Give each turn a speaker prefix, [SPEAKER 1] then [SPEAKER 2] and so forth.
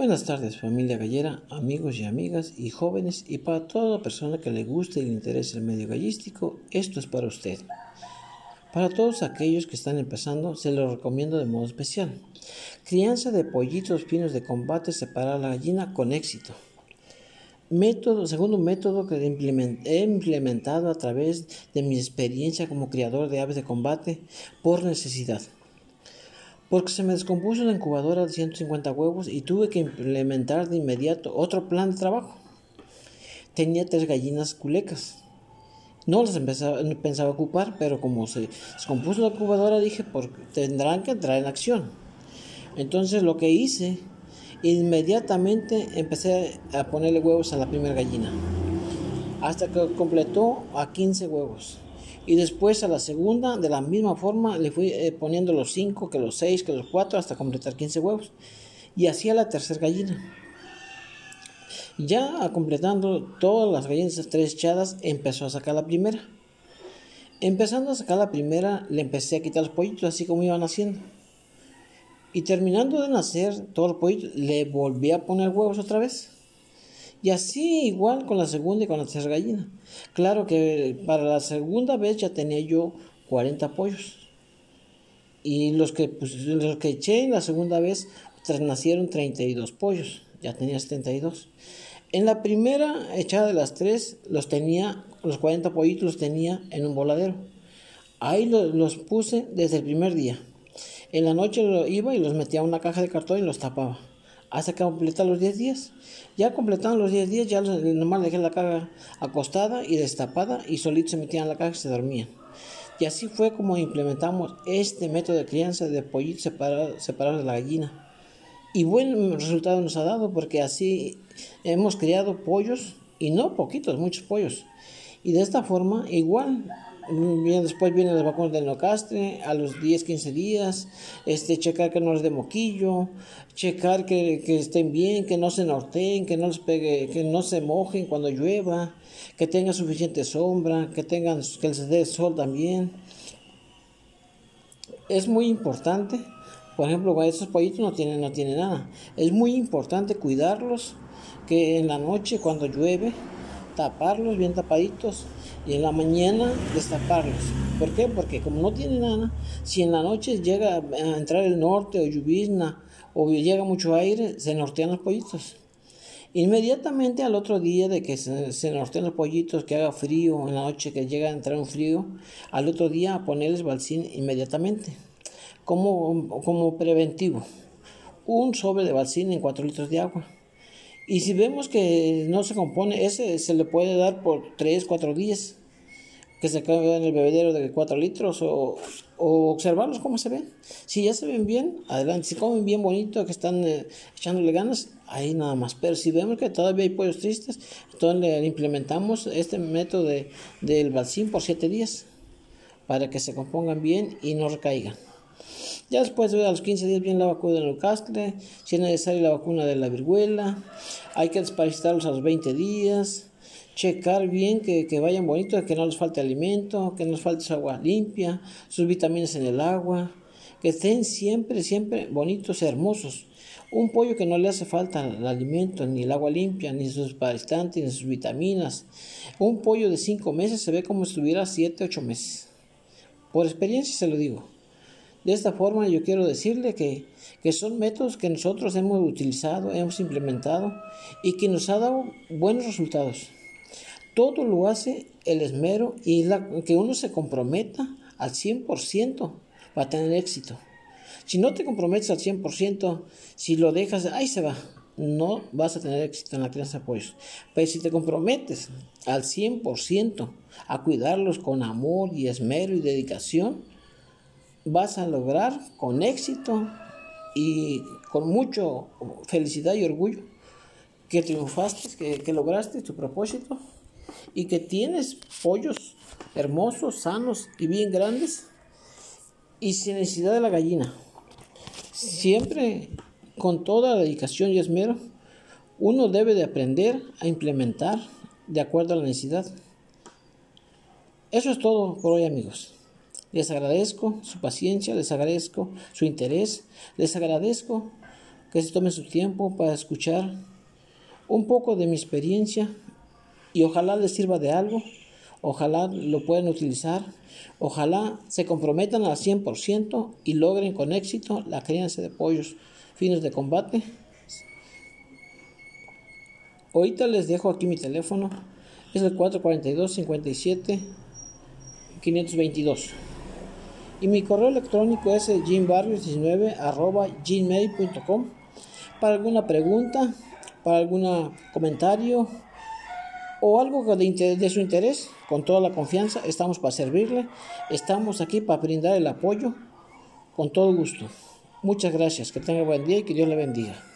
[SPEAKER 1] Buenas tardes familia gallera, amigos y amigas y jóvenes y para toda persona que le guste y le interese el medio gallístico, esto es para usted. Para todos aquellos que están empezando, se lo recomiendo de modo especial. Crianza de pollitos finos de combate separar la gallina con éxito. Método, segundo método que he implementado a través de mi experiencia como criador de aves de combate por necesidad porque se me descompuso la incubadora de 150 huevos y tuve que implementar de inmediato otro plan de trabajo. Tenía tres gallinas culecas. No las empezaba, pensaba ocupar, pero como se descompuso la incubadora dije, porque tendrán que entrar en acción. Entonces lo que hice, inmediatamente empecé a ponerle huevos a la primera gallina, hasta que completó a 15 huevos. Y después a la segunda, de la misma forma, le fui eh, poniendo los 5, que los 6, que los 4, hasta completar 15 huevos. Y así a la tercera gallina. Ya completando todas las gallinas estrechadas, empezó a sacar la primera. Empezando a sacar la primera, le empecé a quitar los pollitos, así como iban haciendo. Y terminando de nacer todos los pollitos, le volví a poner huevos otra vez. Y así igual con la segunda y con la tercera gallina. Claro que para la segunda vez ya tenía yo 40 pollos. Y los que, pues, los que eché en la segunda vez nacieron 32 pollos. Ya tenía 72. En la primera echada de las tres, los tenía, los 40 pollitos los tenía en un voladero. Ahí los, los puse desde el primer día. En la noche lo iba y los metía a una caja de cartón y los tapaba hasta que completar los 10 días. Ya completaron los 10 días, ya nomás dejé la caja acostada y destapada y solitos se metían en la caja y se dormían. Y así fue como implementamos este método de crianza de pollitos separados, de la gallina. Y buen resultado nos ha dado porque así hemos criado pollos y no poquitos, muchos pollos. Y de esta forma igual después vienen las vacunas del neocastre a los 10, 15 días, este, checar que no les dé moquillo, checar que, que, estén bien, que no se norteen, que no les pegue, que no se mojen cuando llueva, que tengan suficiente sombra, que tengan, que les dé sol también. Es muy importante, por ejemplo, esos pollitos no tienen, no tienen nada. Es muy importante cuidarlos, que en la noche cuando llueve, taparlos bien tapaditos y en la mañana destaparlos. ¿Por qué? Porque como no tiene nada, si en la noche llega a entrar el norte o lluvizna o llega mucho aire, se nortean los pollitos. Inmediatamente al otro día de que se, se nortean los pollitos, que haga frío, en la noche que llega a entrar un frío, al otro día a ponerles balsín inmediatamente, como, como preventivo. Un sobre de balsín en 4 litros de agua y si vemos que no se compone, ese se le puede dar por 3, 4 días, que se quede en el bebedero de 4 litros, o, observarlos cómo se ven. Si ya se ven bien, adelante. Si comen bien bonito, que están eh, echándole ganas, ahí nada más. Pero si vemos que todavía hay pollos tristes, entonces le implementamos este método de, del balsín por 7 días, para que se compongan bien y no recaigan. Ya después de a los 15 días viene la vacuna del Newcastle, si es necesaria la vacuna de la viruela, hay que desparasitarlos a los 20 días, checar bien que, que vayan bonitos, que no les falte alimento, que no les falte su agua limpia, sus vitaminas en el agua, que estén siempre, siempre bonitos y hermosos. Un pollo que no le hace falta el alimento, ni el agua limpia, ni sus parasitantes, ni sus vitaminas. Un pollo de 5 meses se ve como si estuviera 7, 8 meses. Por experiencia se lo digo. De esta forma yo quiero decirle que, son métodos que nosotros hemos utilizado, hemos implementado y que nos ha dado buenos resultados. Todo lo hace el esmero y la, que uno se comprometa al 100% para tener éxito. Si no te comprometes al 100%, si lo dejas, ahí se va. No vas a tener éxito en la crianza de pollos. Pero si te comprometes al 100% a cuidarlos con amor y esmero y dedicación, vas a lograr con éxito y con mucho felicidad y orgullo que triunfaste, que, lograste tu propósito y que tienes pollos hermosos, sanos y bien grandes y sin necesidad de la gallina. Siempre con toda dedicación y esmero, uno debe de aprender a implementar de acuerdo a la necesidad. Eso es todo por hoy amigos. Les agradezco su paciencia, les agradezco su interés, les agradezco que se tomen su tiempo para escuchar un poco de mi experiencia y ojalá les sirva de algo, ojalá lo puedan utilizar, ojalá se comprometan al 100% y logren con éxito la crianza de pollos fines de combate. Ahorita les dejo aquí mi teléfono, es el 442 57 522 y mi correo electrónico es gmail.com para alguna pregunta, para algún comentario o algo de su interés, con toda la confianza, estamos para servirle, estamos aquí para brindar el apoyo con todo gusto. Muchas gracias, que tenga buen día y que Dios le bendiga.